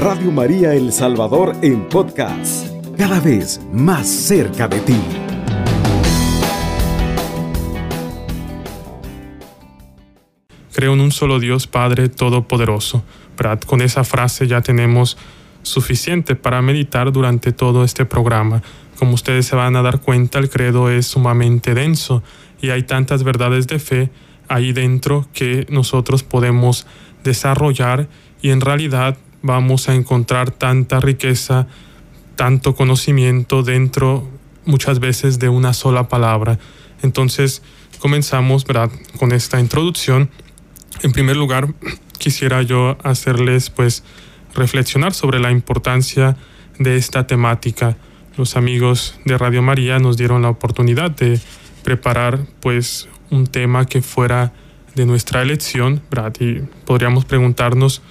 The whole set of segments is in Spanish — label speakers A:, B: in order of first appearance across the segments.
A: Radio María El Salvador en podcast, cada vez más cerca de ti.
B: Creo en un solo Dios Padre Todopoderoso. Brad, con esa frase ya tenemos suficiente para meditar durante todo este programa. Como ustedes se van a dar cuenta, el credo es sumamente denso y hay tantas verdades de fe ahí dentro que nosotros podemos desarrollar y en realidad vamos a encontrar tanta riqueza, tanto conocimiento dentro muchas veces de una sola palabra. Entonces comenzamos ¿verdad? con esta introducción. En primer lugar, quisiera yo hacerles pues reflexionar sobre la importancia de esta temática. Los amigos de Radio María nos dieron la oportunidad de preparar pues un tema que fuera de nuestra elección, ¿verdad? Y podríamos preguntarnos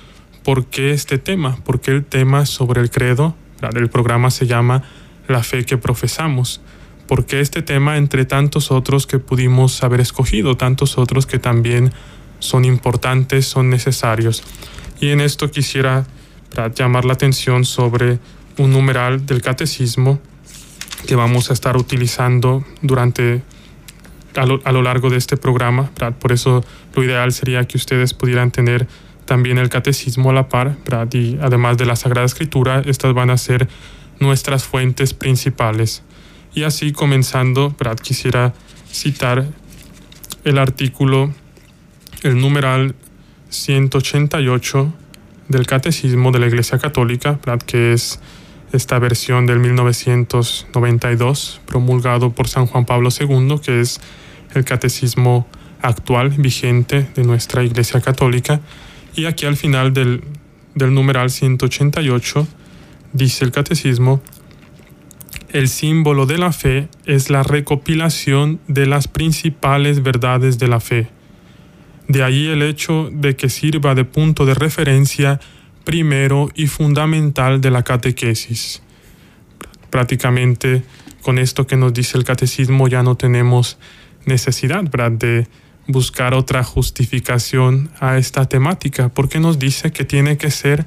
B: por qué este tema, por qué el tema sobre el credo. El programa se llama La fe que profesamos. ¿Por qué este tema entre tantos otros que pudimos haber escogido, tantos otros que también son importantes, son necesarios? Y en esto quisiera llamar la atención sobre un numeral del catecismo que vamos a estar utilizando durante a lo, largo de este programa. Por eso lo ideal sería que ustedes pudieran tener también el catecismo a la par, y además de la Sagrada Escritura, estas van a ser nuestras fuentes principales. Y así comenzando, quisiera citar el artículo, el numeral 188 del Catecismo de la Iglesia Católica, que es esta versión del 1992, promulgado por San Juan Pablo II, que es el catecismo actual, vigente de nuestra Iglesia Católica. Y aquí al final del, numeral 188 dice el catecismo, el símbolo de la fe es la recopilación de las principales verdades de la fe. De ahí el hecho de que sirva de punto de referencia primero y fundamental de la catequesis. Prácticamente con esto que nos dice el catecismo ya no tenemos necesidad de buscar otra justificación a esta temática, porque nos dice que tiene que ser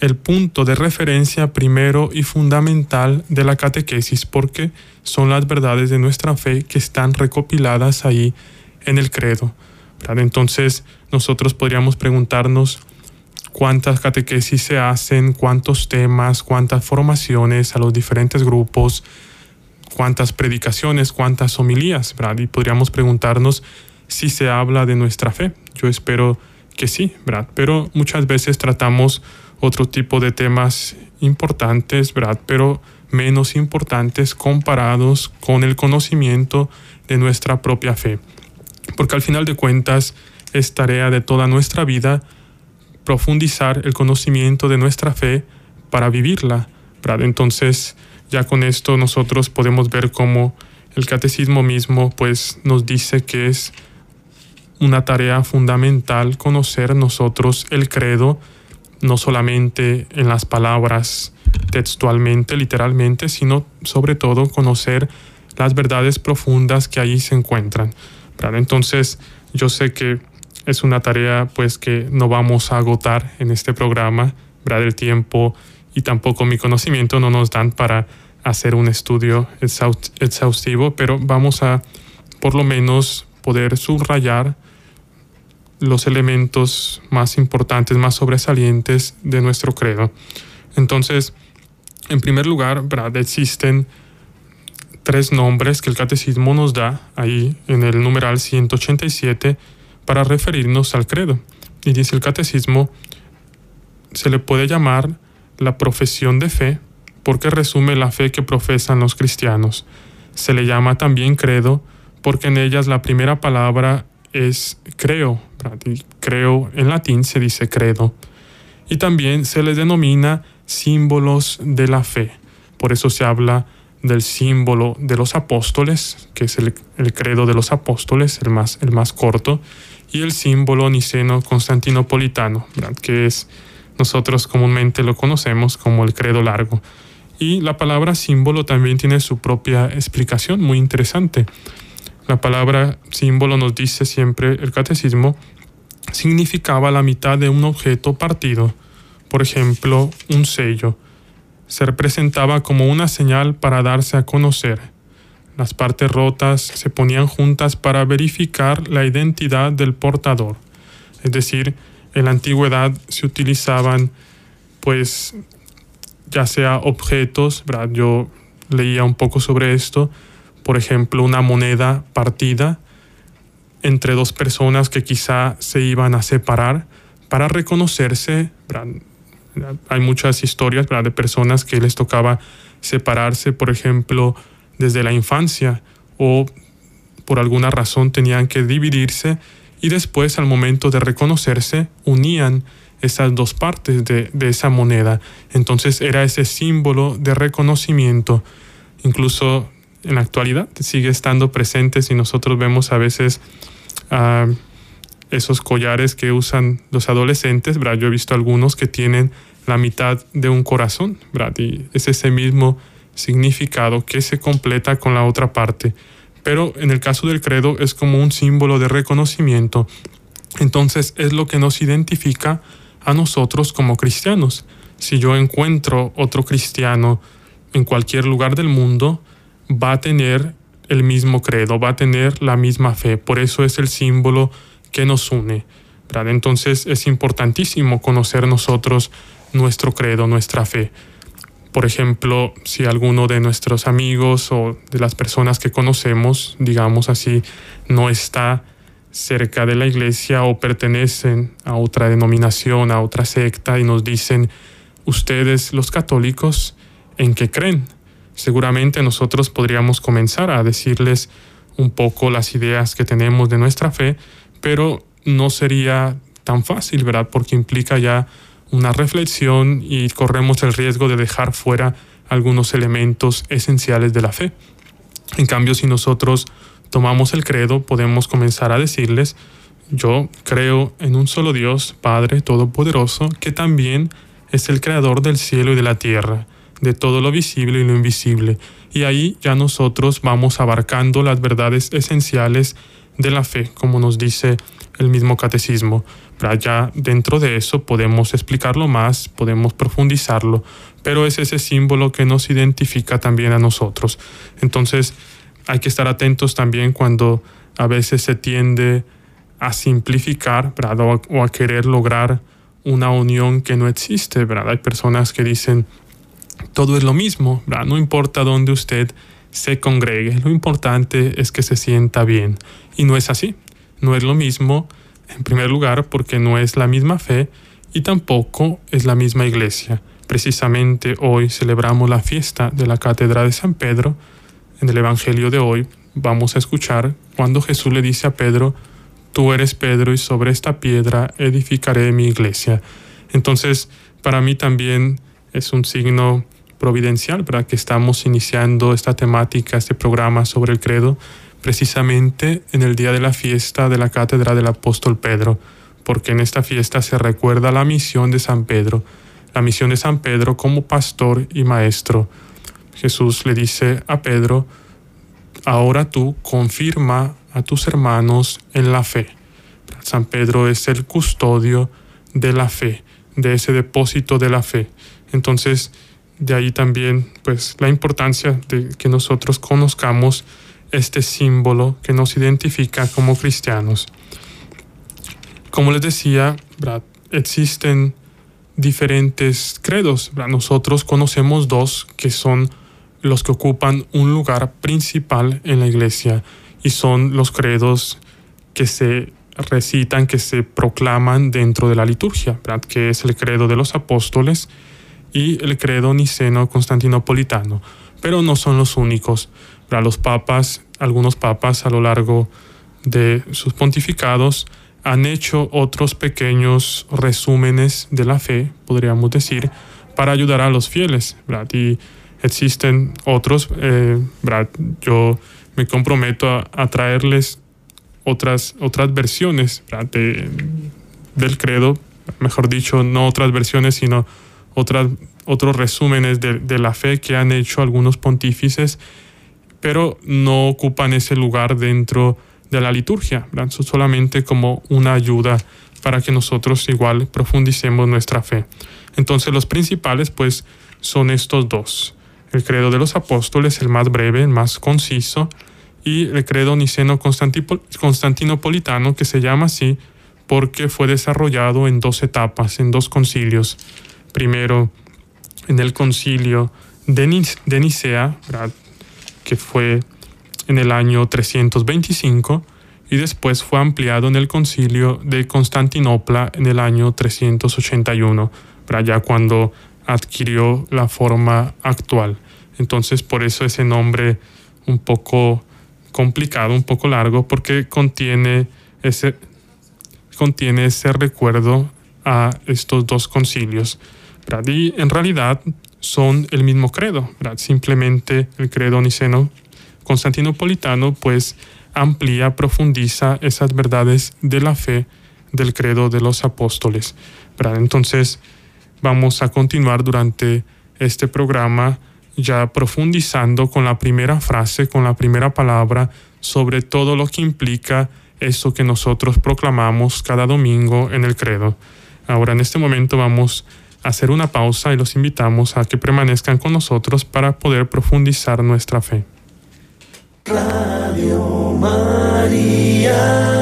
B: el punto de referencia primero y fundamental de la catequesis, porque son las verdades de nuestra fe que están recopiladas ahí en el credo. Entonces nosotros podríamos preguntarnos cuántas catequesis se hacen, cuántos temas, cuántas formaciones a los diferentes grupos, cuántas predicaciones, cuántas homilías. Y podríamos preguntarnos si se habla de nuestra fe. Yo espero que sí, ¿verdad? Pero muchas veces tratamos otro tipo de temas importantes, ¿verdad? Pero menos importantes comparados con el conocimiento de nuestra propia fe. Porque al final de cuentas es tarea de toda nuestra vida profundizar el conocimiento de nuestra fe para vivirla, ¿verdad? Entonces, ya con esto nosotros podemos ver cómo el catecismo mismo pues nos dice que es una tarea fundamental conocer nosotros el credo, no solamente en las palabras textualmente, literalmente, sino sobre todo conocer las verdades profundas que ahí se encuentran. Entonces, yo sé que es una tarea pues que no vamos a agotar en este programa, ¿verdad? El tiempo y tampoco mi conocimiento no nos dan para hacer un estudio exhaustivo, pero vamos a por lo menos poder subrayar los elementos más importantes, más sobresalientes de nuestro credo. Entonces, en primer lugar, ¿verdad? existen tres nombres que el catecismo nos da ahí en el numeral 187 para referirnos al credo. Y dice el catecismo, se le puede llamar la profesión de fe porque resume la fe que profesan los cristianos. Se le llama también credo porque en ellas la primera palabra es creo. creo en latín se dice credo. Y también se les denomina símbolos de la fe. Por eso se habla del símbolo de los apóstoles, que es el, credo de los apóstoles, el más, el más corto, y el símbolo niceno constantinopolitano, que es nosotros comúnmente lo conocemos como el credo largo. Y la palabra símbolo también tiene su propia explicación muy interesante. La palabra símbolo nos dice siempre el catecismo, significaba la mitad de un objeto partido. por ejemplo, un sello. Se representaba como una señal para darse a conocer. Las partes rotas se ponían juntas para verificar la identidad del portador. Es decir, en la antigüedad se utilizaban pues ya sea objetos, yo leía un poco sobre esto, por ejemplo, una moneda partida entre dos personas que quizá se iban a separar para reconocerse. Hay muchas historias de personas que les tocaba separarse, por ejemplo, desde la infancia o por alguna razón tenían que dividirse y después al momento de reconocerse unían esas dos partes de, de, esa moneda. Entonces era ese símbolo de reconocimiento. Incluso en la actualidad sigue estando presente si nosotros vemos a veces uh, esos collares que usan los adolescentes. ¿verdad? Yo he visto algunos que tienen la mitad de un corazón. ¿verdad? Y es ese mismo significado que se completa con la otra parte. Pero en el caso del credo es como un símbolo de reconocimiento. Entonces es lo que nos identifica a nosotros como cristianos. Si yo encuentro otro cristiano en cualquier lugar del mundo, va a tener el mismo credo, va a tener la misma fe. Por eso es el símbolo que nos une. Entonces es importantísimo conocer nosotros nuestro credo, nuestra fe. Por ejemplo, si alguno de nuestros amigos o de las personas que conocemos, digamos así, no está cerca de la iglesia o pertenecen a otra denominación, a otra secta y nos dicen, ustedes los católicos, ¿en qué creen? Seguramente nosotros podríamos comenzar a decirles un poco las ideas que tenemos de nuestra fe, pero no sería tan fácil, ¿verdad? Porque implica ya una reflexión y corremos el riesgo de dejar fuera algunos elementos esenciales de la fe. En cambio, si nosotros tomamos el credo, podemos comenzar a decirles, yo creo en un solo Dios, Padre Todopoderoso, que también es el creador del cielo y de la tierra, de todo lo visible y lo invisible. Y ahí ya nosotros vamos abarcando las verdades esenciales de la fe, como nos dice el mismo catecismo. Pero ya dentro de eso podemos explicarlo más, podemos profundizarlo, pero es ese símbolo que nos identifica también a nosotros. Entonces, hay que estar atentos también cuando a veces se tiende a simplificar O, a querer lograr una unión que no existe. ¿verdad? Hay personas que dicen, todo es lo mismo, no importa dónde usted se congregue, lo importante es que se sienta bien. Y no es así, no es lo mismo, en primer lugar, porque no es la misma fe y tampoco es la misma iglesia. Precisamente hoy celebramos la fiesta de la Catedral de San Pedro, en el Evangelio de hoy vamos a escuchar cuando Jesús le dice a Pedro, tú eres Pedro y sobre esta piedra edificaré mi iglesia. Entonces, para mí también es un signo providencial, para que estamos iniciando esta temática, este programa sobre el credo, precisamente en el día de la fiesta de la cátedra del apóstol Pedro, porque en esta fiesta se recuerda la misión de San Pedro, la misión de San Pedro como pastor y maestro. Jesús le dice a Pedro, ahora tú confirma a tus hermanos en la fe. San Pedro es el custodio de la fe, de ese depósito de la fe. Entonces, de ahí también, pues, la importancia de que nosotros conozcamos este símbolo que nos identifica como cristianos. Como les decía, existen diferentes credos. Nosotros conocemos dos que son los que ocupan un lugar principal en la iglesia y son los credos que se recitan, que se proclaman dentro de la liturgia, que es el credo de los apóstoles y el credo niceno constantinopolitano. Pero no son los únicos. Para los papas, algunos papas a lo largo de sus pontificados han hecho otros pequeños resúmenes de la fe, podríamos decir, para ayudar a los fieles. Y existen otros. Eh, yo me comprometo a, traerles otras, otras versiones del credo, mejor dicho, no otras versiones, sino otras, otros resúmenes de, la fe que han hecho algunos pontífices, pero no ocupan ese lugar dentro de la liturgia, solamente como una ayuda para que nosotros igual profundicemos nuestra fe. Entonces los principales pues son estos dos. El credo de los apóstoles, el más breve, el más conciso, y el credo niceno constantinopolitano, que se llama así porque fue desarrollado en dos etapas, en dos concilios. Primero, en el concilio de, Nicea, que fue en el año 325, y después fue ampliado en el concilio de Constantinopla en el año 381, ya cuando adquirió la forma actual. Entonces, por eso ese nombre un poco complicado, un poco largo, porque contiene ese, contiene ese recuerdo a estos dos concilios. Y en realidad son el mismo credo, simplemente el credo niceno constantinopolitano pues amplía, profundiza esas verdades de la fe del credo de los apóstoles. Entonces vamos a continuar durante este programa ya profundizando con la primera frase, con la primera palabra, sobre todo lo que implica eso que nosotros proclamamos cada domingo en el credo. Ahora en este momento vamos a hacer una pausa y los invitamos a que permanezcan con nosotros para poder profundizar nuestra fe. Radio María.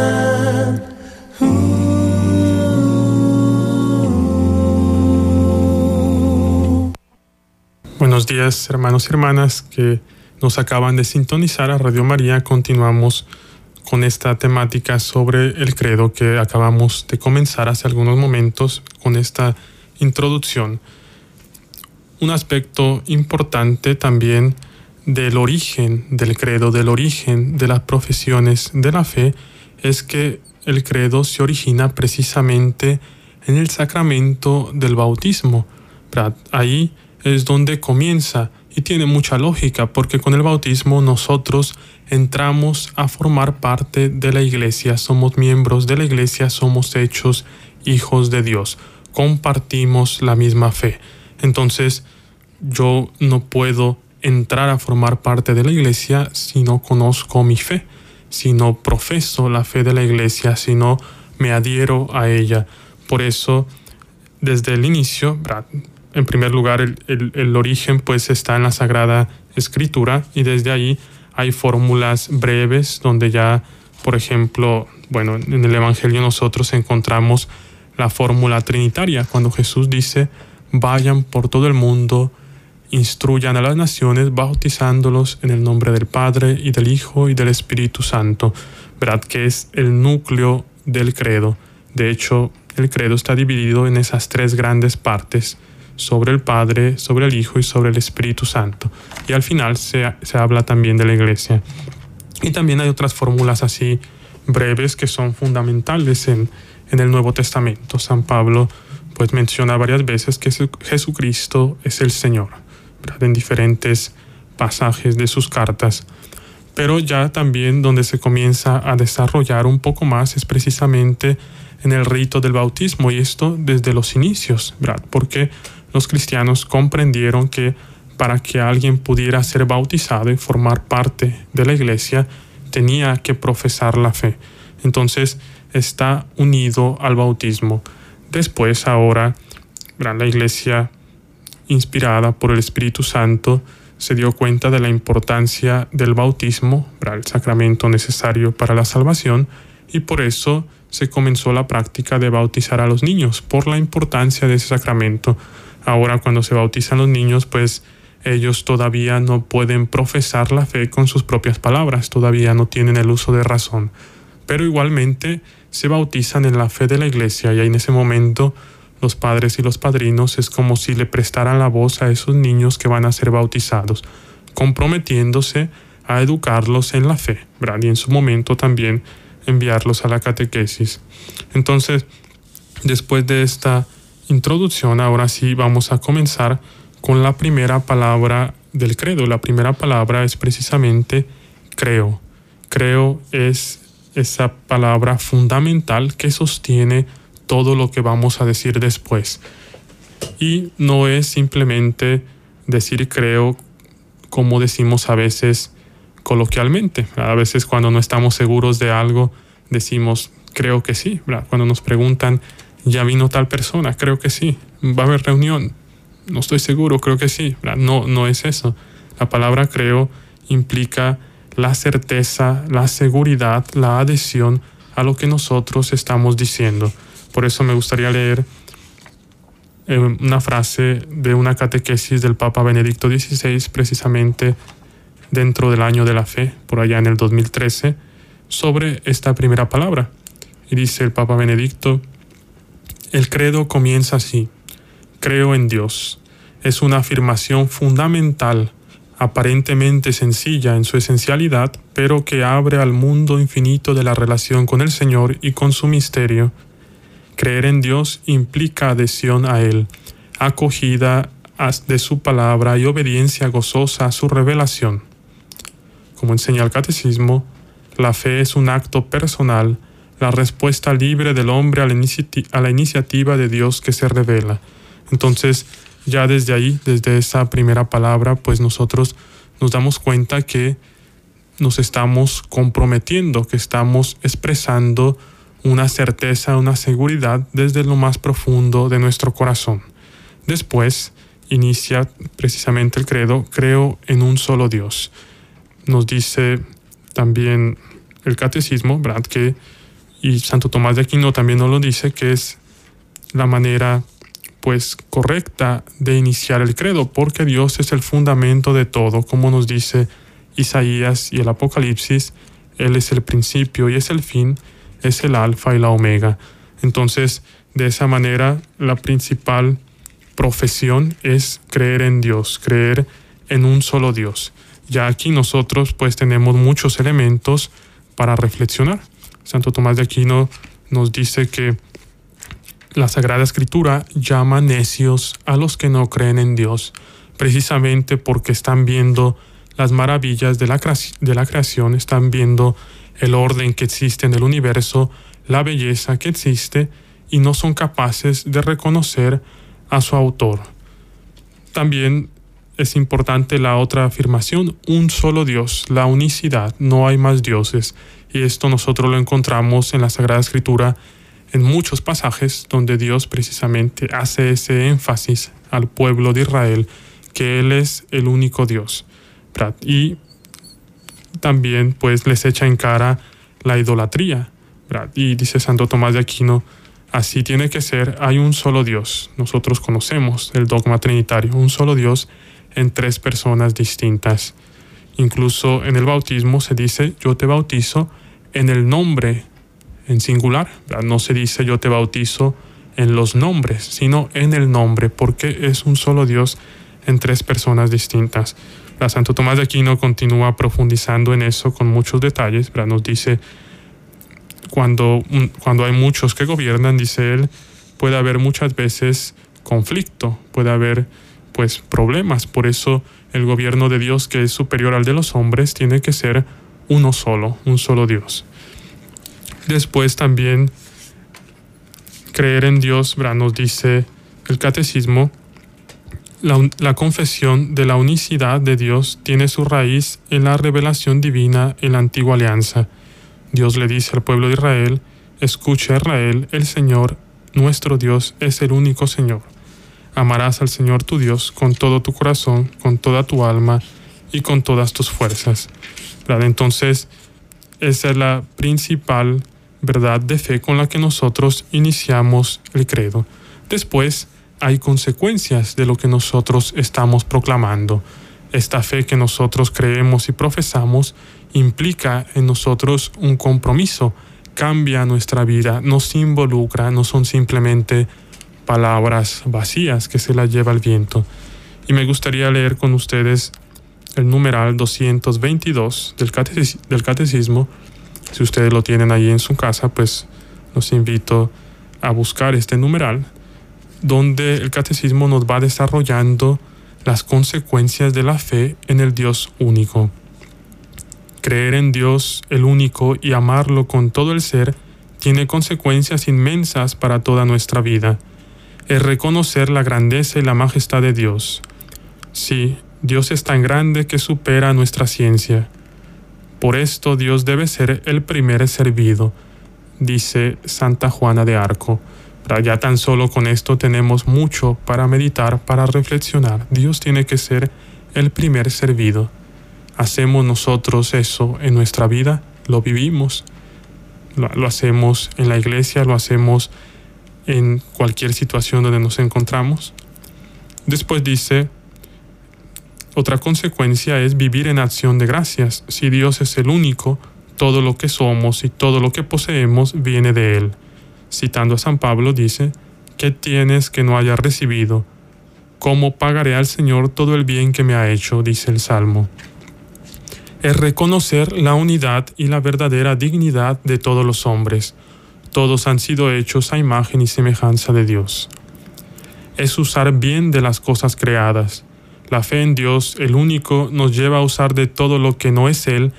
B: Buenos días hermanos y hermanas que nos acaban de sintonizar a Radio María. Continuamos con esta temática sobre el credo que acabamos de comenzar hace algunos momentos con esta introducción. Un aspecto importante también del origen del credo, del origen de las profesiones de la fe, es que el credo se origina precisamente en el sacramento del bautismo. Ahí es donde comienza y tiene mucha lógica porque con el bautismo nosotros entramos a formar parte de la iglesia, somos miembros de la iglesia, somos hechos hijos de Dios, compartimos la misma fe. Entonces yo no puedo entrar a formar parte de la iglesia si no conozco mi fe, si no profeso la fe de la iglesia, si no me adhiero a ella. Por eso, desde el inicio, en primer lugar, el, origen pues está en la Sagrada Escritura y desde ahí hay fórmulas breves donde ya, por ejemplo, bueno, en el Evangelio nosotros encontramos la fórmula trinitaria, cuando Jesús dice, vayan por todo el mundo, instruyan a las naciones, bautizándolos en el nombre del Padre y del Hijo y del Espíritu Santo, ¿verdad? Que es el núcleo del credo. De hecho, el credo está dividido en esas tres grandes partes sobre el Padre, sobre el Hijo y sobre el Espíritu Santo. Y al final se, habla también de la iglesia. Y también hay otras fórmulas así breves que son fundamentales en, en el Nuevo Testamento. San Pablo pues menciona varias veces que Jesucristo es el Señor, en diferentes pasajes de sus cartas. Pero ya también donde se comienza a desarrollar un poco más es precisamente en el rito del bautismo y esto desde los inicios, ¿verdad? Porque los cristianos comprendieron que para que alguien pudiera ser bautizado y formar parte de la iglesia, tenía que profesar la fe. Entonces está unido al bautismo. Después, ahora, la iglesia, inspirada por el Espíritu Santo, se dio cuenta de la importancia del bautismo, el sacramento necesario para la salvación, y por eso se comenzó la práctica de bautizar a los niños, por la importancia de ese sacramento. Ahora cuando se bautizan los niños, pues ellos todavía no pueden profesar la fe con sus propias palabras, todavía no tienen el uso de razón. Pero igualmente se bautizan en la fe de la iglesia y en ese momento los padres y los padrinos es como si le prestaran la voz a esos niños que van a ser bautizados, comprometiéndose a educarlos en la fe, y en su momento también enviarlos a la catequesis. Entonces, después de esta introducción, ahora sí vamos a comenzar con la primera palabra del credo. La primera palabra es precisamente creo. Creo es esa palabra fundamental que sostiene todo lo que vamos a decir después. Y no es simplemente decir creo como decimos a veces coloquialmente. A veces cuando no estamos seguros de algo decimos creo que sí. Cuando nos preguntan, ¿ya vino tal persona? Creo que sí. ¿Va a haber reunión? No estoy seguro, creo que sí. No, no es eso. La palabra creo implica la certeza, la seguridad, la adhesión a lo que nosotros estamos diciendo. Por eso me gustaría leer eh, una frase de una catequesis del Papa Benedicto XVI, precisamente dentro del año de la fe, por allá en el 2013, sobre esta primera palabra. Y dice el Papa Benedicto, el credo comienza así, creo en Dios. Es una afirmación fundamental, aparentemente sencilla en su esencialidad, pero que abre al mundo infinito de la relación con el Señor y con su misterio. Creer en Dios implica adhesión a Él, acogida de su palabra y obediencia gozosa a su revelación. Como enseña el catecismo, la fe es un acto personal, la respuesta libre del hombre a la, la iniciativa de Dios que se revela. Entonces, ya desde ahí, desde esa primera palabra, pues nosotros nos damos cuenta que nos estamos comprometiendo, que estamos expresando una certeza, una seguridad desde lo más profundo de nuestro corazón. Después inicia precisamente el credo, creo en un solo Dios. Nos dice también el catecismo, Brad, que, y Santo Tomás de Aquino también nos lo dice, que es la manera pues correcta de iniciar el credo, porque Dios es el fundamento de todo, como nos dice Isaías y el Apocalipsis, Él es el principio y es el fin, es el alfa y la omega. Entonces, de esa manera, la principal profesión es creer en Dios, creer en un solo Dios. Ya aquí nosotros pues tenemos muchos elementos para reflexionar. Santo Tomás de Aquino nos dice que la Sagrada Escritura llama necios a los que no creen en Dios, precisamente porque están viendo las maravillas de la, creación, están viendo el orden que existe en el universo, la belleza que existe, y no son capaces de reconocer a su autor. También es importante la otra afirmación, un solo Dios, la unicidad, no hay más dioses. Y esto nosotros lo encontramos en la Sagrada Escritura en muchos pasajes donde Dios precisamente hace ese énfasis al pueblo de Israel, que Él es el único Dios. Y también pues les echa en cara la idolatría. Y dice Santo Tomás de Aquino, así tiene que ser, hay un solo Dios. Nosotros conocemos el dogma trinitario, un solo Dios en tres personas distintas. Incluso en el bautismo se dice, yo te bautizo en el nombre, en singular. No se dice yo te bautizo en los nombres, sino en el nombre, porque es un solo Dios en tres personas distintas. La Santo Tomás de Aquino continúa profundizando en eso con muchos detalles. Nos dice, cuando, cuando hay muchos que gobiernan, dice él, puede haber muchas veces conflicto, puede haber pues problemas. Por eso el gobierno de Dios, que es superior al de los hombres, tiene que ser uno solo, un solo Dios. Después también creer en Dios, nos dice el catecismo, la, confesión de la unicidad de Dios tiene su raíz en la revelación divina en la antigua alianza. Dios le dice al pueblo de Israel, escucha Israel, el Señor, nuestro Dios, es el único Señor. Amarás al Señor tu Dios con todo tu corazón, con toda tu alma y con todas tus fuerzas. Entonces, esa es la principal verdad de fe con la que nosotros iniciamos el credo. Después, hay consecuencias de lo que nosotros estamos proclamando. Esta fe que nosotros creemos y profesamos implica en nosotros un compromiso, cambia nuestra vida, nos involucra, no son simplemente palabras vacías que se las lleva el viento. Y me gustaría leer con ustedes el numeral 222 del, del catecismo. Si ustedes lo tienen ahí en su casa, pues los invito a buscar este numeral donde el catecismo nos va desarrollando las consecuencias de la fe en el Dios único. Creer en Dios el único y amarlo con todo el ser tiene consecuencias inmensas para toda nuestra vida. Es reconocer la grandeza y la majestad de Dios. Sí, Dios es tan grande que supera nuestra ciencia. Por esto Dios debe ser el primer servido. dice Santa Juana de Arco. Ya tan solo con esto tenemos mucho para meditar, para reflexionar. Dios tiene que ser el primer servido. ¿Hacemos nosotros eso en nuestra vida? ¿Lo vivimos? Lo, hacemos en la iglesia, lo hacemos en cualquier situación donde nos encontramos. Después dice, otra consecuencia es vivir en acción de gracias. Si Dios es el único, todo lo que somos y todo lo que poseemos viene de Él. Citando a San Pablo dice, ¿qué tienes que no hayas recibido? ¿Cómo pagaré al Señor todo el bien que me ha hecho? dice el Salmo es reconocer la unidad y la verdadera dignidad de todos los hombres. Todos han sido hechos a imagen y semejanza de Dios. Es usar bien de las cosas creadas. La fe en Dios, el único, nos lleva a usar de todo lo que no es Él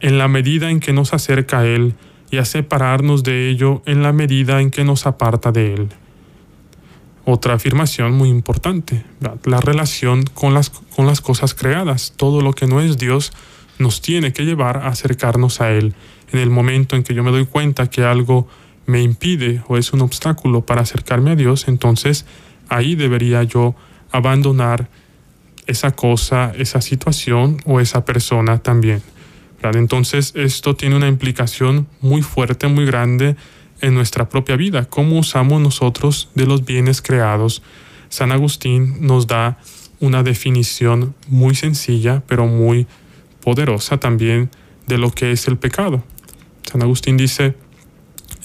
B: en la medida en que nos acerca a Él y a separarnos de ello en la medida en que nos aparta de Él. Otra afirmación muy importante, la relación con las, con las cosas creadas. Todo lo que no es Dios nos tiene que llevar a acercarnos a Él. En el momento en que yo me doy cuenta que algo me impide o es un obstáculo para acercarme a Dios, entonces ahí debería yo abandonar esa cosa, esa situación o esa persona también. Entonces esto tiene una implicación muy fuerte, muy grande en nuestra propia vida, cómo usamos nosotros de los bienes creados. San Agustín nos da una definición muy sencilla, pero muy poderosa también de lo que es el pecado. San Agustín dice,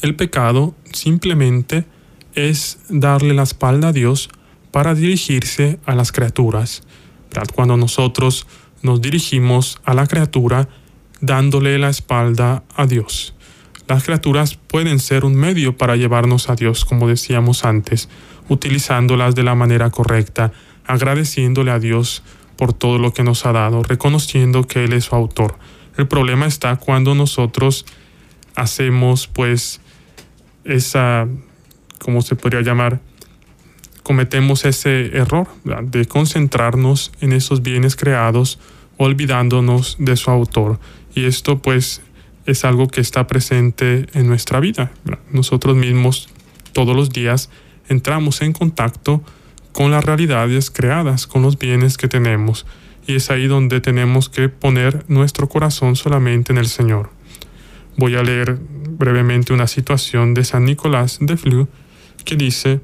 B: el pecado simplemente es darle la espalda a Dios para dirigirse a las criaturas. Cuando nosotros nos dirigimos a la criatura dándole la espalda a Dios. Las criaturas pueden ser un medio para llevarnos a Dios, como decíamos antes, utilizándolas de la manera correcta, agradeciéndole a Dios por todo lo que nos ha dado, reconociendo que Él es su autor. El problema está cuando nosotros hacemos pues esa, ¿cómo se podría llamar? Cometemos ese error de concentrarnos en esos bienes creados olvidándonos de su autor. Y esto pues es algo que está presente en nuestra vida. Nosotros mismos todos los días entramos en contacto con las realidades creadas, con los bienes que tenemos. Y es ahí donde tenemos que poner nuestro corazón solamente en el Señor. Voy a leer brevemente una situación de San Nicolás de Flu que dice,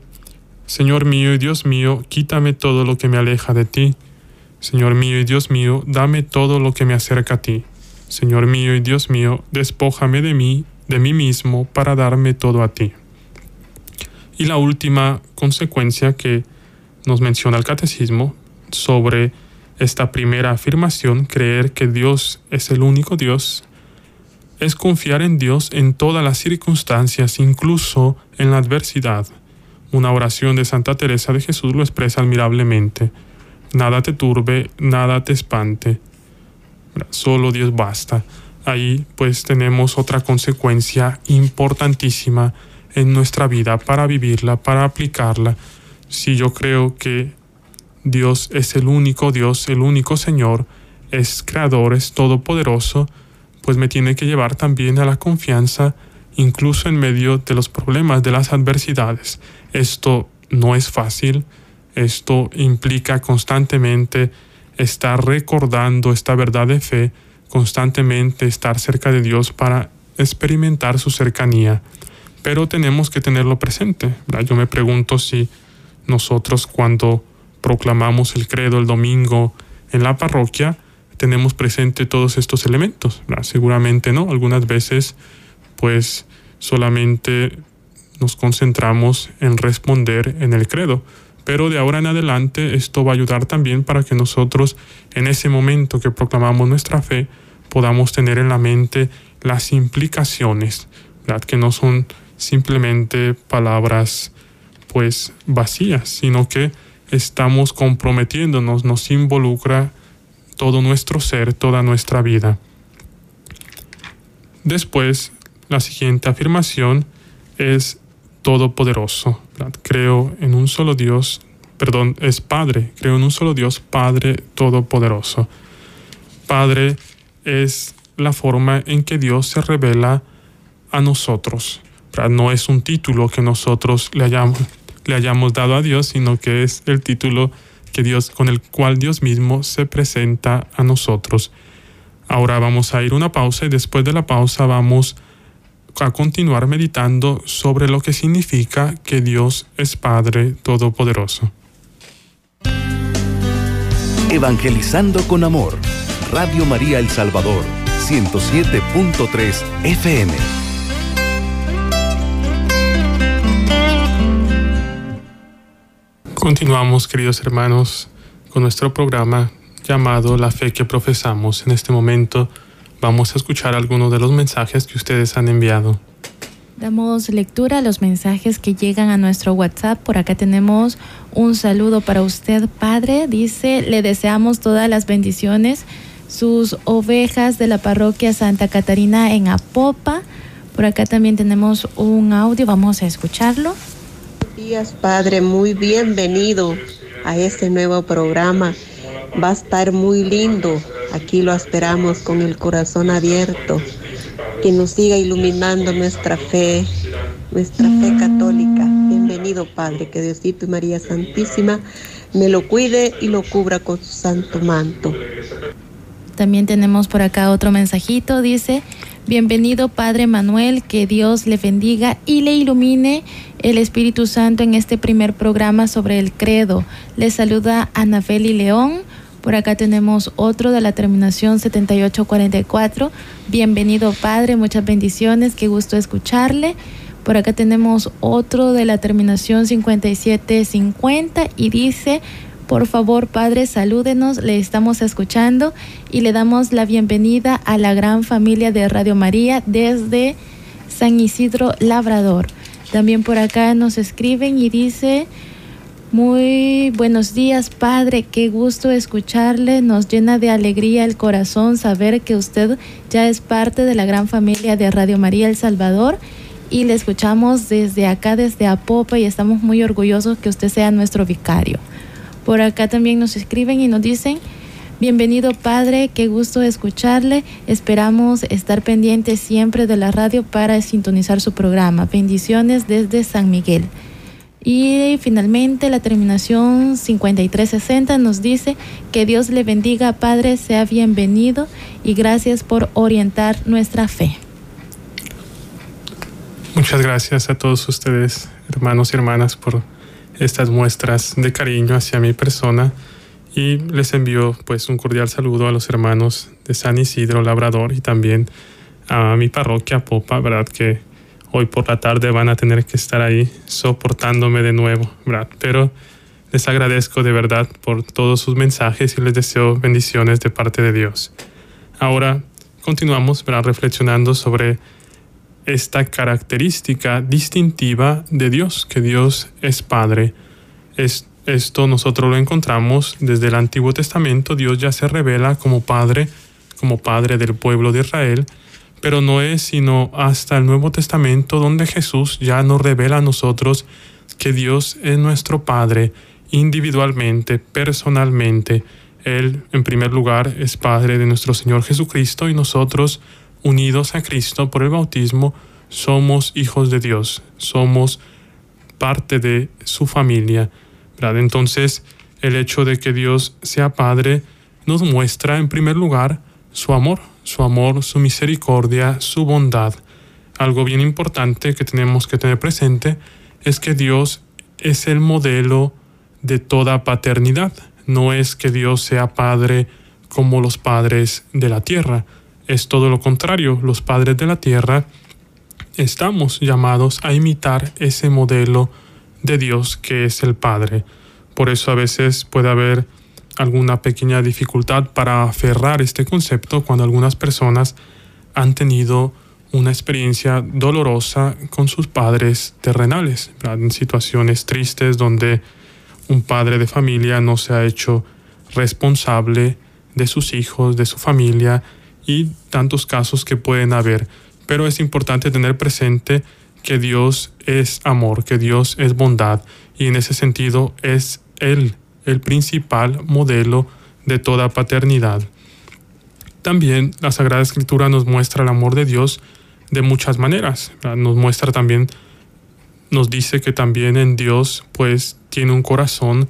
B: Señor mío y Dios mío, quítame todo lo que me aleja de ti. Señor mío y Dios mío, dame todo lo que me acerca a ti. Señor mío y Dios mío, despójame de mí, de mí mismo, para darme todo a ti. Y la última consecuencia que nos menciona el catecismo sobre esta primera afirmación, creer que Dios es el único Dios, es confiar en Dios en todas las circunstancias, incluso en la adversidad. Una oración de Santa Teresa de Jesús lo expresa admirablemente. Nada te turbe, nada te espante. Solo Dios basta. Ahí pues tenemos otra consecuencia importantísima en nuestra vida para vivirla, para aplicarla si yo creo que Dios es el único Dios, el único Señor, es creador, es todopoderoso, pues me tiene que llevar también a la confianza, incluso en medio de los problemas, de las adversidades. Esto no es fácil, esto implica constantemente estar recordando esta verdad de fe, constantemente estar cerca de Dios para experimentar su cercanía. Pero tenemos que tenerlo presente. Yo me pregunto si nosotros cuando proclamamos el credo el domingo en la parroquia, tenemos presente todos estos elementos. Seguramente no, algunas veces pues solamente nos concentramos en responder en el credo. Pero de ahora en adelante esto va a ayudar también para que nosotros en ese momento que proclamamos nuestra fe podamos tener en la mente las implicaciones, que no son simplemente palabras pues vacías, sino que estamos comprometiéndonos, nos involucra todo nuestro ser, toda nuestra vida. Después, la siguiente afirmación es todopoderoso. Creo en un solo Dios, perdón, es Padre, creo en un solo Dios, Padre todopoderoso. Padre es la forma en que Dios se revela a nosotros. No es un título que nosotros le hayamos, le hayamos dado a Dios, sino que es el título que Dios, con el cual Dios mismo se presenta a nosotros. Ahora vamos a ir una pausa y después de la pausa vamos a continuar meditando sobre lo que significa que Dios es Padre Todopoderoso.
A: Evangelizando con Amor, Radio María El Salvador, 107.3 FM.
B: Continuamos, queridos hermanos, con nuestro programa llamado La fe que profesamos. En este momento vamos a escuchar algunos de los mensajes que ustedes han enviado.
C: Damos lectura a los mensajes que llegan a nuestro WhatsApp. Por acá tenemos un saludo para usted, Padre. Dice, le deseamos todas las bendiciones. Sus ovejas de la parroquia Santa Catarina en Apopa. Por acá también tenemos un audio, vamos a escucharlo.
D: Buenos días, Padre. Muy bienvenido a este nuevo programa Va a estar muy lindo. Aquí lo esperamos con el corazón abierto. Que nos siga iluminando nuestra fe, nuestra fe católica. Bienvenido, Padre. Que Diosito y María Santísima me lo cuide y lo cubra con su santo manto.
C: También tenemos por acá otro mensajito. Dice, bienvenido Padre Manuel, que Dios le bendiga y le ilumine el Espíritu Santo en este primer programa sobre el credo. Le saluda Anabeli León por acá tenemos otro de la terminación 7844. Bienvenido Padre, muchas bendiciones, qué gusto escucharle. Por acá tenemos otro de la terminación 5750 y dice, por favor Padre, salúdenos, le estamos escuchando y le damos la bienvenida a la gran familia de Radio María desde San Isidro Labrador. También por acá nos escriben y dice, muy buenos días, Padre. Qué gusto escucharle. Nos llena de alegría el corazón saber que usted ya es parte de la gran familia de Radio María El Salvador y le escuchamos desde acá, desde Apopa y estamos muy orgullosos que usted sea nuestro vicario. Por acá también nos escriben y nos dicen, bienvenido Padre, qué gusto escucharle. Esperamos estar pendientes siempre de la radio para sintonizar su programa. Bendiciones desde San Miguel. Y finalmente la terminación 5360 nos dice que Dios le bendiga, Padre, sea bienvenido y gracias por orientar nuestra fe.
B: Muchas gracias a todos ustedes, hermanos y hermanas, por estas muestras de cariño hacia mi persona y les envío pues un cordial saludo a los hermanos de San Isidro Labrador y también a mi parroquia Popa, ¿verdad? Que hoy por la tarde van a tener que estar ahí soportándome de nuevo, ¿verdad? Pero les agradezco de verdad por todos sus mensajes y les deseo bendiciones de parte de Dios. Ahora continuamos ¿verdad? reflexionando sobre esta característica distintiva de Dios, que Dios es Padre. Es, esto nosotros lo encontramos desde el Antiguo Testamento, Dios ya se revela como Padre, como Padre del pueblo de Israel, pero no es sino hasta el Nuevo Testamento donde Jesús ya nos revela a nosotros que Dios es nuestro Padre individualmente, personalmente. Él, en primer lugar, es Padre de nuestro Señor Jesucristo y nosotros, unidos a Cristo por el bautismo, somos hijos de Dios, somos parte de su familia. Entonces, el hecho de que Dios sea Padre nos muestra, en primer lugar, su amor, su amor, su misericordia, su bondad. Algo bien importante que tenemos que tener presente es que Dios es el modelo de toda paternidad. No es que Dios sea padre como los padres de la tierra. Es todo lo contrario. Los padres de la tierra estamos llamados a imitar ese modelo de Dios que es el Padre. Por eso a veces puede haber alguna pequeña dificultad para aferrar este concepto cuando algunas personas han tenido una experiencia dolorosa con sus padres terrenales, en situaciones tristes donde un padre de familia no se ha hecho responsable de sus hijos, de su familia y tantos casos que pueden haber. Pero es importante tener presente que Dios es amor, que Dios es bondad y en ese sentido es Él el principal modelo de toda paternidad. También la Sagrada Escritura nos muestra el amor de Dios de muchas maneras. Nos muestra también, nos dice que también en Dios pues tiene un corazón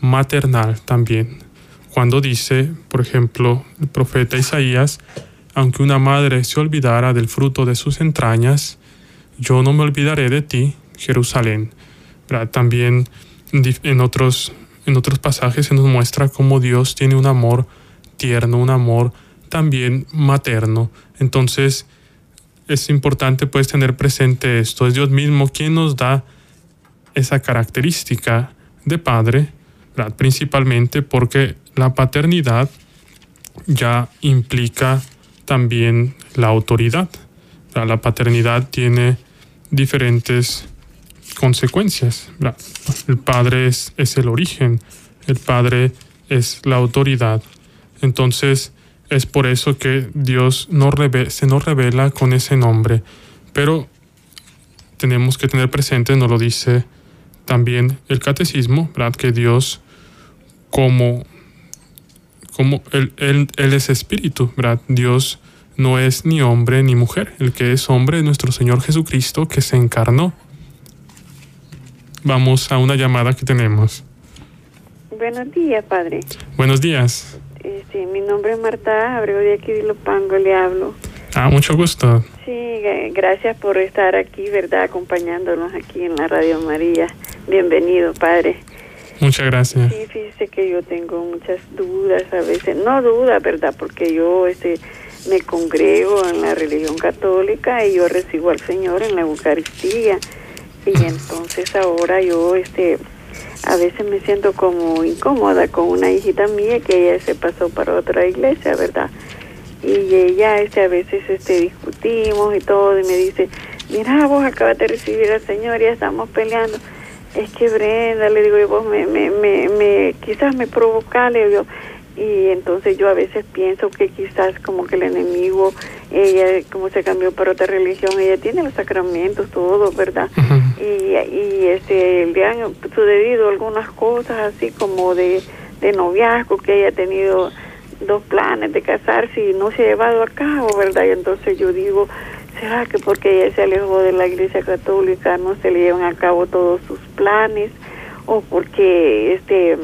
B: maternal también. Cuando dice, por ejemplo, el profeta Isaías, aunque una madre se olvidara del fruto de sus entrañas, yo no me olvidaré de ti, Jerusalén. También en otros, en otros pasajes se nos muestra cómo Dios tiene un amor tierno, un amor también materno. Entonces es importante pues tener presente esto. Es Dios mismo quien nos da esa característica de padre, principalmente porque la paternidad ya implica también la autoridad. La paternidad tiene diferentes consecuencias. El padre es, es el origen, el padre es la autoridad. Entonces es por eso que Dios no se nos revela con ese nombre. Pero tenemos que tener presente, nos lo dice también el catecismo, ¿verdad? que Dios como, como él, él, es espíritu, ¿verdad? Dios no es ni hombre ni mujer. El que es hombre es nuestro Señor Jesucristo que se encarnó. Vamos a una llamada que tenemos.
E: Buenos días, padre.
B: Buenos días.
E: Sí, mi nombre es Marta Abreu de aquí de Lopango, le hablo.
B: Ah, mucho gusto.
E: Sí, gracias por estar aquí, ¿verdad? Acompañándonos aquí en la Radio María. Bienvenido, padre.
B: Muchas gracias.
E: Sí, fíjese que yo tengo muchas dudas a veces. No dudas, ¿verdad? Porque yo, este me congrego en la religión católica y yo recibo al Señor en la Eucaristía. Y entonces ahora yo este a veces me siento como incómoda con una hijita mía que ella se pasó para otra iglesia, ¿verdad? Y ella este a veces este discutimos y todo y me dice, "Mira, vos acabas de recibir al Señor y ya estamos peleando." Es que Brenda, le digo, y vos me, me, me, me quizás me provoca, le digo, y entonces yo a veces pienso que quizás como que el enemigo, ella como se cambió para otra religión, ella tiene los sacramentos, todo, ¿verdad? y, y este, le han sucedido algunas cosas así como de, de noviazgo, que ella ha tenido dos planes de casarse y no se ha llevado a cabo, ¿verdad? Y entonces yo digo, ¿será que porque ella se alejó de la iglesia católica no se le llevan a cabo todos sus planes? O porque este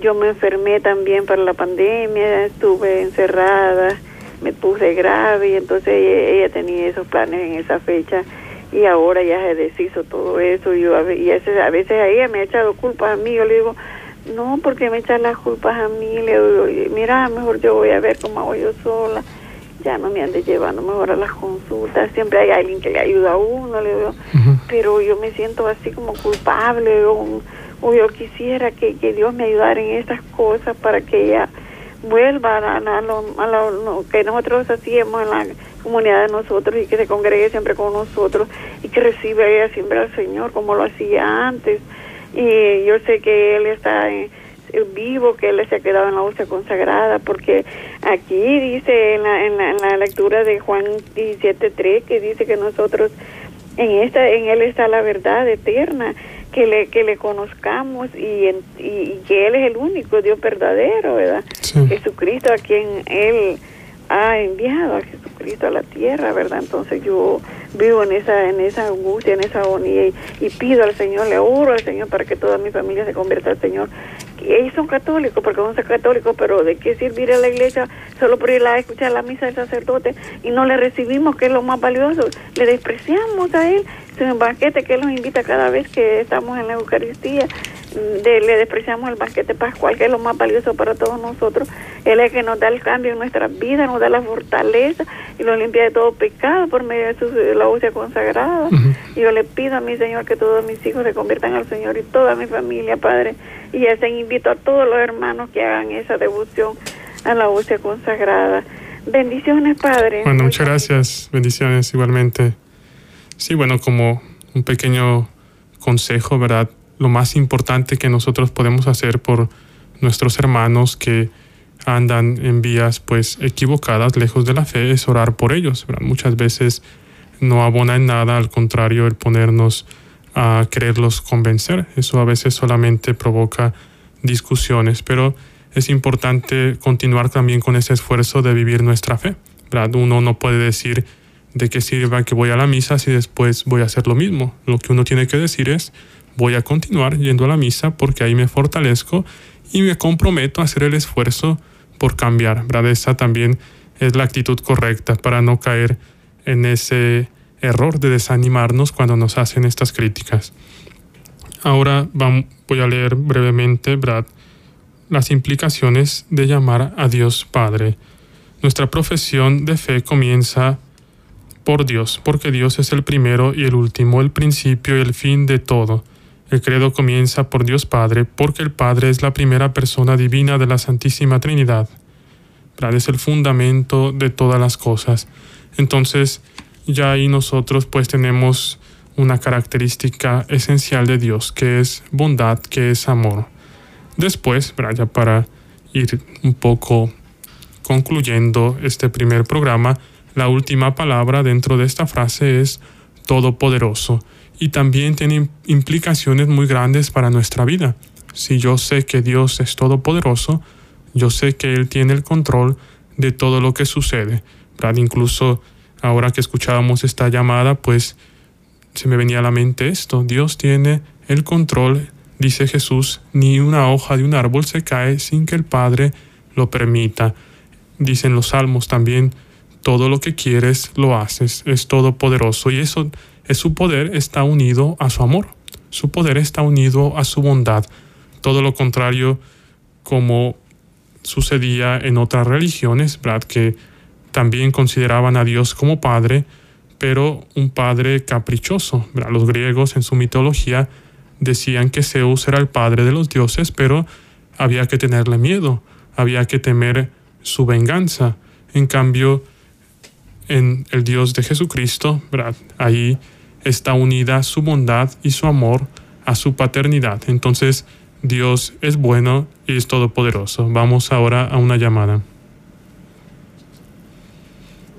E: yo me enfermé también para la pandemia, estuve encerrada, me puse grave y entonces ella, tenía esos planes en esa fecha y ahora ya se deshizo todo eso y, yo, a, veces, a veces ella me ha echado culpas a mí, yo le digo, no, porque me echan las culpas a mí, le digo, mira, mejor yo voy a ver cómo hago yo sola, ya no me ande llevando mejor a las consultas, siempre hay alguien que le ayuda a uno, le digo, pero yo me siento así como culpable, o, o yo quisiera que, que, Dios me ayudara en esas cosas para que ella vuelva a, lo, que nosotros hacíamos en la comunidad de nosotros y que se congregue siempre con nosotros y que reciba ella siempre al Señor como lo hacía antes. Y yo sé que Él está vivo, que Él se ha quedado en la hostia consagrada, porque aquí dice en la, en la, en la lectura de Juan 17.3 que dice que nosotros en esta en Él está la verdad eterna que le, que le conozcamos y, y, que Él es el único Dios verdadero, ¿verdad? Jesucristo a quien Él ha enviado a Jesucristo a la tierra, ¿verdad? Entonces yo vivo en esa en esa angustia, en esa agonía y, pido al Señor, le oro al Señor para que toda mi familia se convierta al Señor. Ellos son católicos, porque son católicos, pero ¿de qué servir a la iglesia solo por ir a escuchar la misa del sacerdote y no le recibimos, que es lo más valioso? Le despreciamos a Él un banquete que Él nos invita cada vez que estamos en la Eucaristía. De, le despreciamos el banquete pascual, que es lo más valioso para todos nosotros. Él es el que nos da el cambio en nuestra vida, nos da la fortaleza y nos limpia de todo pecado por medio de, su, la hostia consagrada. Y yo le pido a mi Señor que todos mis hijos se conviertan al Señor y toda mi familia, Padre. Y se invito a todos los hermanos que hagan esa devoción a la hostia consagrada. Bendiciones, Padre.
B: Bueno, muchas gracias. Bendiciones igualmente. Sí, bueno, como un pequeño consejo, ¿verdad? Lo más importante que nosotros podemos hacer por nuestros hermanos que andan en vías pues equivocadas, lejos de la fe, es orar por ellos. Muchas veces no abona en nada, al contrario, el ponernos a quererlos convencer. Eso a veces solamente provoca discusiones, pero es importante continuar también con ese esfuerzo de vivir nuestra fe. Uno no puede decir ¿De qué sirva que voy a la misa si después voy a hacer lo mismo? Lo que uno tiene que decir es, voy a continuar yendo a la misa porque ahí me fortalezco y me comprometo a hacer el esfuerzo por cambiar. ¿verdad? Esa también es la actitud correcta para no caer en ese error de desanimarnos cuando nos hacen estas críticas. Ahora voy a leer brevemente Brad, las implicaciones de llamar a Dios Padre. Nuestra profesión de fe comienza por Dios, porque Dios es el primero y el último, el principio y el fin de todo. El credo comienza por Dios Padre, porque el Padre es la primera persona divina de la Santísima Trinidad. Brad es el fundamento de todas las cosas. Entonces, ya ahí nosotros pues tenemos una característica esencial de Dios, que es bondad, que es amor. Después, para ir un poco concluyendo este primer programa, la última palabra dentro de esta frase es todopoderoso y también tiene implicaciones muy grandes para nuestra vida. Si yo sé que Dios es todopoderoso, yo sé que Él tiene el control de todo lo que sucede. Incluso ahora que escuchábamos esta llamada, pues se me venía a la mente esto. Dios tiene el control, dice Jesús, ni una hoja de un árbol se cae sin que el Padre lo permita. Dicen los salmos también, todo lo que quieres lo haces, es todopoderoso y eso es su poder está unido a su amor, su poder está unido a su bondad. Todo lo contrario como sucedía en otras religiones, ¿verdad? que también consideraban a Dios como Padre, pero un Padre caprichoso. Los griegos en su mitología decían que Zeus era el Padre de los dioses, pero había que tenerle miedo, había que temer su venganza. En cambio, en el Dios de Jesucristo, ahí está unida su bondad y su amor a su paternidad. Entonces, Dios es bueno y es todopoderoso. Vamos ahora a una llamada.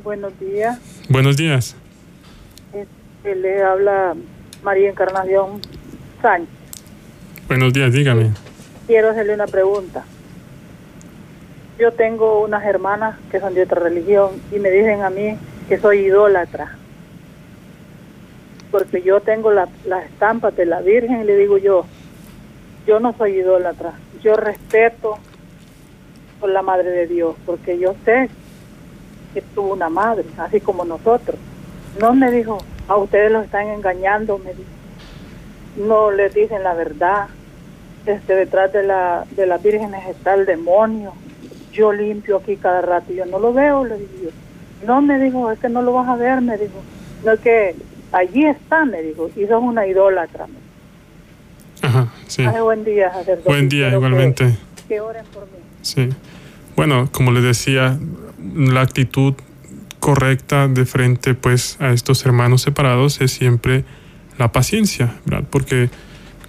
F: Buenos días.
B: Buenos días.
F: Este, le habla María Encarnación Sánchez.
B: Buenos días, dígame.
F: Quiero hacerle una pregunta. Yo tengo unas hermanas que son de otra religión y me dicen a mí que soy idólatra. Porque yo tengo las estampas de la Virgen y le digo yo, yo no soy idólatra, yo respeto por la Madre de Dios, porque yo sé que tuvo una madre, así como nosotros. No me dijo, a ustedes los están engañando, me dijo. No les dicen la verdad. Este, detrás de la, de la Virgen está el demonio. Yo limpio aquí cada rato. Yo no lo veo, le digo yo. No, me dijo, es que no lo vas a ver, me dijo. No es que allí está, me dijo, y son una idólatra.
B: Ajá, sí.
F: buen día,
B: Buen día, igualmente.
F: Que, oren por mí.
B: Sí. Bueno, como le decía, la actitud correcta de frente pues a estos hermanos separados es siempre la paciencia, ¿verdad? Porque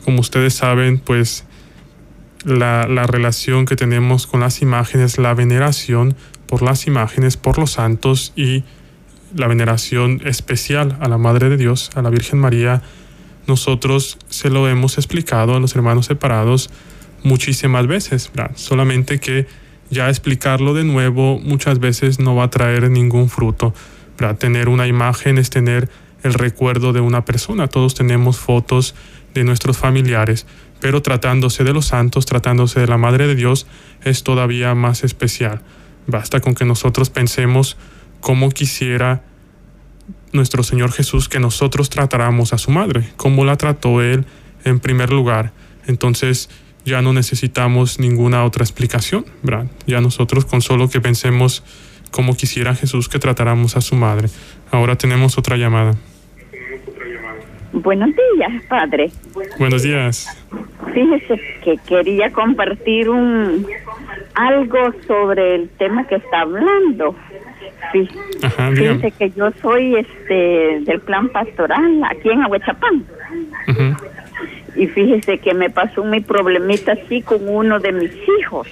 B: como ustedes saben, pues la, la, relación que tenemos con las imágenes, la veneración por las imágenes, por los santos y la veneración especial a la Madre de Dios, a la Virgen María, nosotros se lo hemos explicado a los hermanos separados muchísimas veces, ¿verdad? Solamente que ya explicarlo de nuevo muchas veces no va a traer ningún fruto. Para tener una imagen es tener el recuerdo de una persona. Todos tenemos fotos de nuestros familiares, pero tratándose de los santos, tratándose de la Madre de Dios, es todavía más especial. Basta con que nosotros pensemos cómo quisiera nuestro Señor Jesús que nosotros tratáramos a su madre, cómo la trató Él en primer lugar. Entonces, ya no necesitamos ninguna otra explicación, ¿verdad? Ya nosotros con solo que pensemos como quisiera Jesús que tratáramos a su madre. Ahora tenemos otra llamada.
G: Buenos días, padre.
B: Buenos días.
G: Fíjese que quería compartir un algo sobre el tema que está hablando. Fíjese que yo soy este del plan pastoral aquí en Ahuechapán. Y fíjese que me pasó mi problemita así con uno de mis hijos.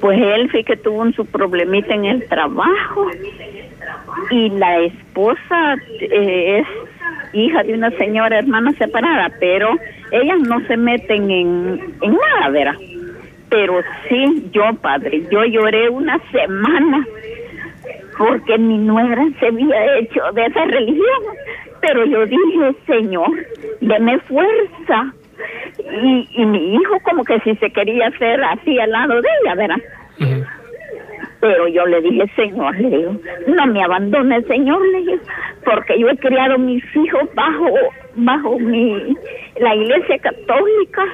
G: Pues él fue que tuvo su problemita en el trabajo y la esposa eh, es hija de una señora hermana separada, pero ellas no se meten en, en nada, ¿verdad? Pero sí, yo, padre, yo lloré una semana porque mi nuera se había hecho de esa religión. Pero yo dije, Señor, deme fuerza. Y, y mi hijo como que si se quería hacer así al lado de ella, ¿verdad? Pero yo le dije, Señor, le digo, no me abandone, Señor, le dije, porque yo he criado mis hijos bajo, bajo mi, la iglesia católica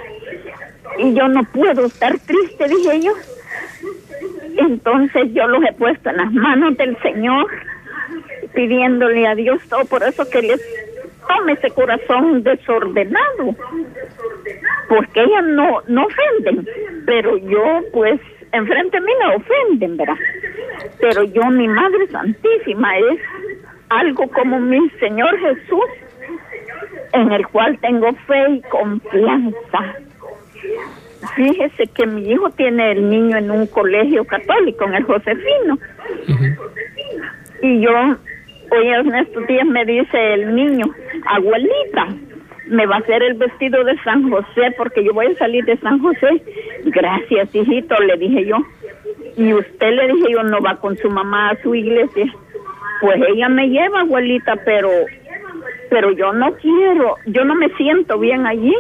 G: y yo no puedo estar triste, dije yo. Entonces yo los he puesto en las manos del Señor, pidiéndole a Dios todo, por eso que les tome ese corazón desordenado, porque ellas no, no ofenden, pero yo pues enfrente de mí me ofenden, ¿verdad? Pero yo, mi Madre Santísima, es algo como mi Señor Jesús, en el cual tengo fe y confianza. Fíjese que mi hijo tiene el niño en un colegio católico, en el Josefino. Y yo, hoy en estos días me dice el niño, abuelita, me va a hacer el vestido de San José porque yo voy a salir de San José. Gracias, hijito, le dije yo. Y usted le dije yo, no va con su mamá a su iglesia. Pues ella me lleva, abuelita, pero pero yo no quiero, yo no me siento bien allí.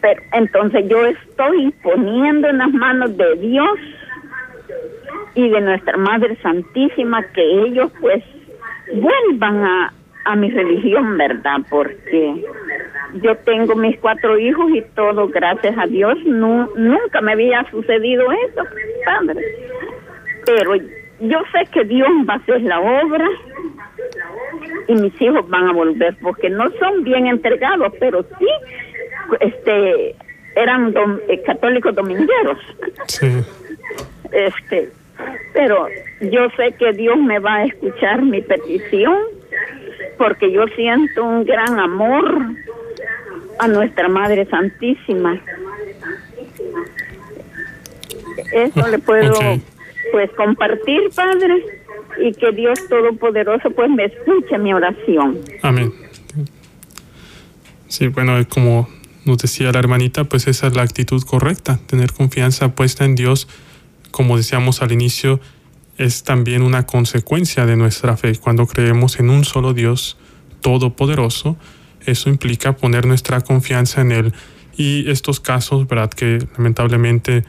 G: Pero entonces yo estoy poniendo en las manos de Dios y de nuestra Madre Santísima que ellos pues vuelvan a, a mi religión, ¿verdad? Porque yo tengo mis cuatro hijos y todo, gracias a Dios, no, nunca me había sucedido eso, padre. Pero yo sé que Dios va a hacer la obra y mis hijos van a volver, porque no son bien entregados, pero sí, este, eran eh, católicos domingueros. Sí. Este, pero yo sé que Dios me va a escuchar mi petición porque yo siento un gran amor a nuestra Madre Santísima. Eso le puedo pues compartir, Padre, y que Dios Todopoderoso pues me escuche mi oración.
B: Amén. Sí, bueno, como nos decía la hermanita, pues esa es la actitud correcta, tener confianza puesta en Dios, como decíamos al inicio, es también una consecuencia de nuestra fe. Cuando creemos en un solo Dios todopoderoso, eso implica poner nuestra confianza en Él. Y estos casos, ¿verdad? Que lamentablemente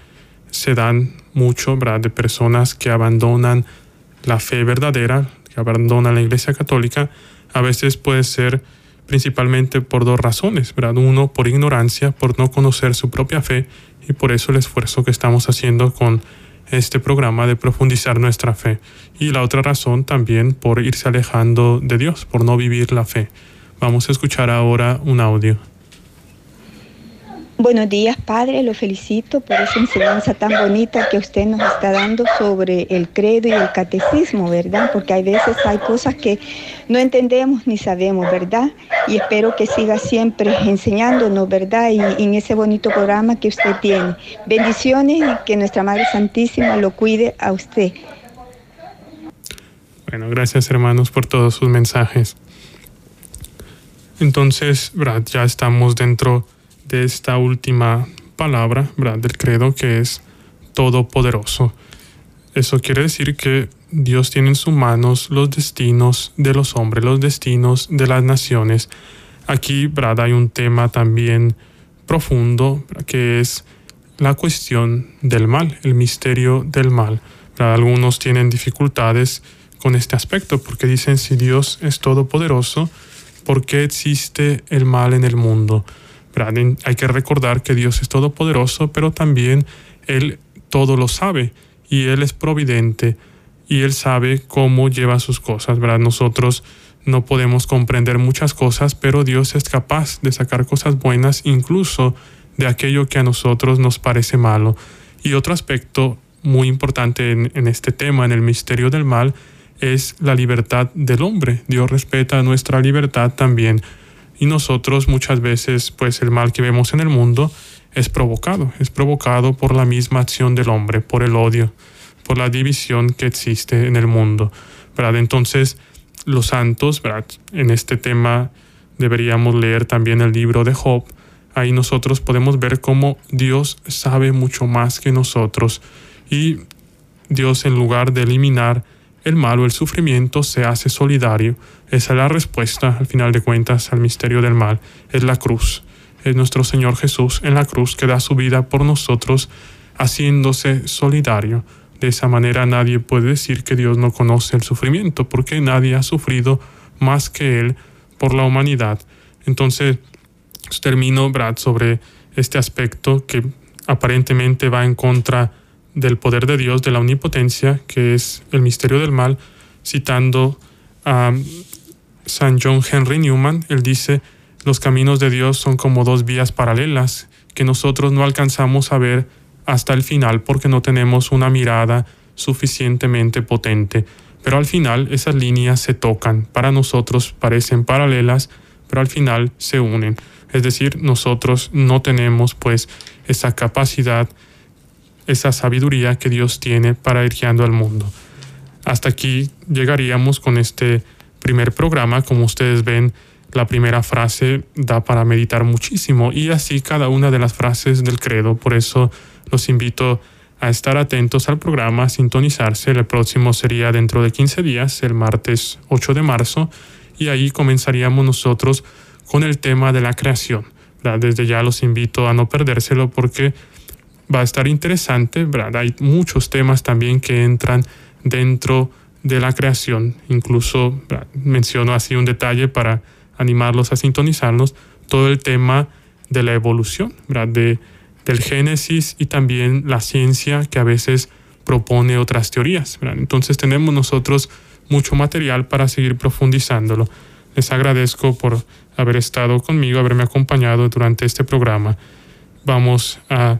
B: se dan mucho, ¿verdad? De personas que abandonan la fe verdadera, que abandonan la Iglesia Católica, a veces puede ser principalmente por dos razones, ¿verdad? Uno, por ignorancia, por no conocer su propia fe, y por eso el esfuerzo que estamos haciendo con este programa de profundizar nuestra fe. Y la otra razón también por irse alejando de Dios, por no vivir la fe. Vamos a escuchar ahora un audio.
H: Buenos días, Padre. Lo felicito por esa enseñanza tan bonita que usted nos está dando sobre el credo y el catecismo, ¿verdad? Porque hay veces hay cosas que no entendemos ni sabemos, ¿verdad? Y espero que siga siempre enseñándonos, ¿verdad? Y, en ese bonito programa que usted tiene. Bendiciones y que nuestra Madre Santísima lo cuide a usted.
B: Bueno, gracias hermanos por todos sus mensajes. Entonces, ya estamos dentro de esta última palabra ¿verdad? del credo que es todopoderoso. Eso quiere decir que Dios tiene en sus manos los destinos de los hombres, los destinos de las naciones. Aquí ¿verdad? hay un tema también profundo que es la cuestión del mal, el misterio del mal. Algunos tienen dificultades con este aspecto porque dicen si Dios es todopoderoso, ¿por qué existe el mal en el mundo? Hay que recordar que Dios es todopoderoso, pero también Él todo lo sabe y Él es providente y Él sabe cómo lleva sus cosas. ¿verdad? Nosotros no podemos comprender muchas cosas, pero Dios es capaz de sacar cosas buenas incluso de aquello que a nosotros nos parece malo. Y otro aspecto muy importante en, en este tema, en el misterio del mal, es la libertad del hombre. Dios respeta nuestra libertad también y nosotros muchas veces, pues el mal que vemos en el mundo es provocado, es provocado por la misma acción del hombre, por el odio, por la división que existe en el mundo. ¿verdad? Entonces, los santos, en este tema deberíamos leer también el libro de Job. Ahí nosotros podemos ver cómo Dios sabe mucho más que nosotros y Dios en lugar de eliminar el mal o el sufrimiento se hace solidario. Esa es la respuesta, al final de cuentas, al misterio del mal. Es la cruz. Es nuestro Señor Jesús en la cruz que da su vida por nosotros, haciéndose solidario. De esa manera nadie puede decir que Dios no conoce el sufrimiento, porque nadie ha sufrido más que Él por la humanidad. Entonces, termino, Brad, sobre este aspecto que aparentemente va en contra del poder de Dios, de la omnipotencia, que es el misterio del mal, citando a San John Henry Newman. Él dice, los caminos de Dios son como dos vías paralelas que nosotros no alcanzamos a ver hasta el final porque no tenemos una mirada suficientemente potente. Pero al final esas líneas se tocan. Para nosotros parecen paralelas, pero al final se unen. Es decir, nosotros no tenemos pues esa capacidad, esa sabiduría que Dios tiene para ir guiando al mundo. Hasta aquí llegaríamos con este primer programa. Como ustedes ven, la primera frase da para meditar muchísimo y así cada una de las frases del credo. Por eso los invito a estar atentos al programa, a sintonizarse. El próximo sería dentro de 15 días, el martes 8 de marzo, y ahí comenzaríamos nosotros con el tema de la creación. Desde ya los invito a no perdérselo porque va a estar interesante. Hay muchos temas también que entran dentro de la creación. Incluso menciono así un detalle para animarlos a sintonizarnos, todo el tema de la evolución, de, del génesis y también la ciencia que a veces propone otras teorías. Entonces tenemos nosotros mucho material para seguir profundizándolo. Les agradezco por haber estado conmigo, haberme acompañado durante este programa. Vamos a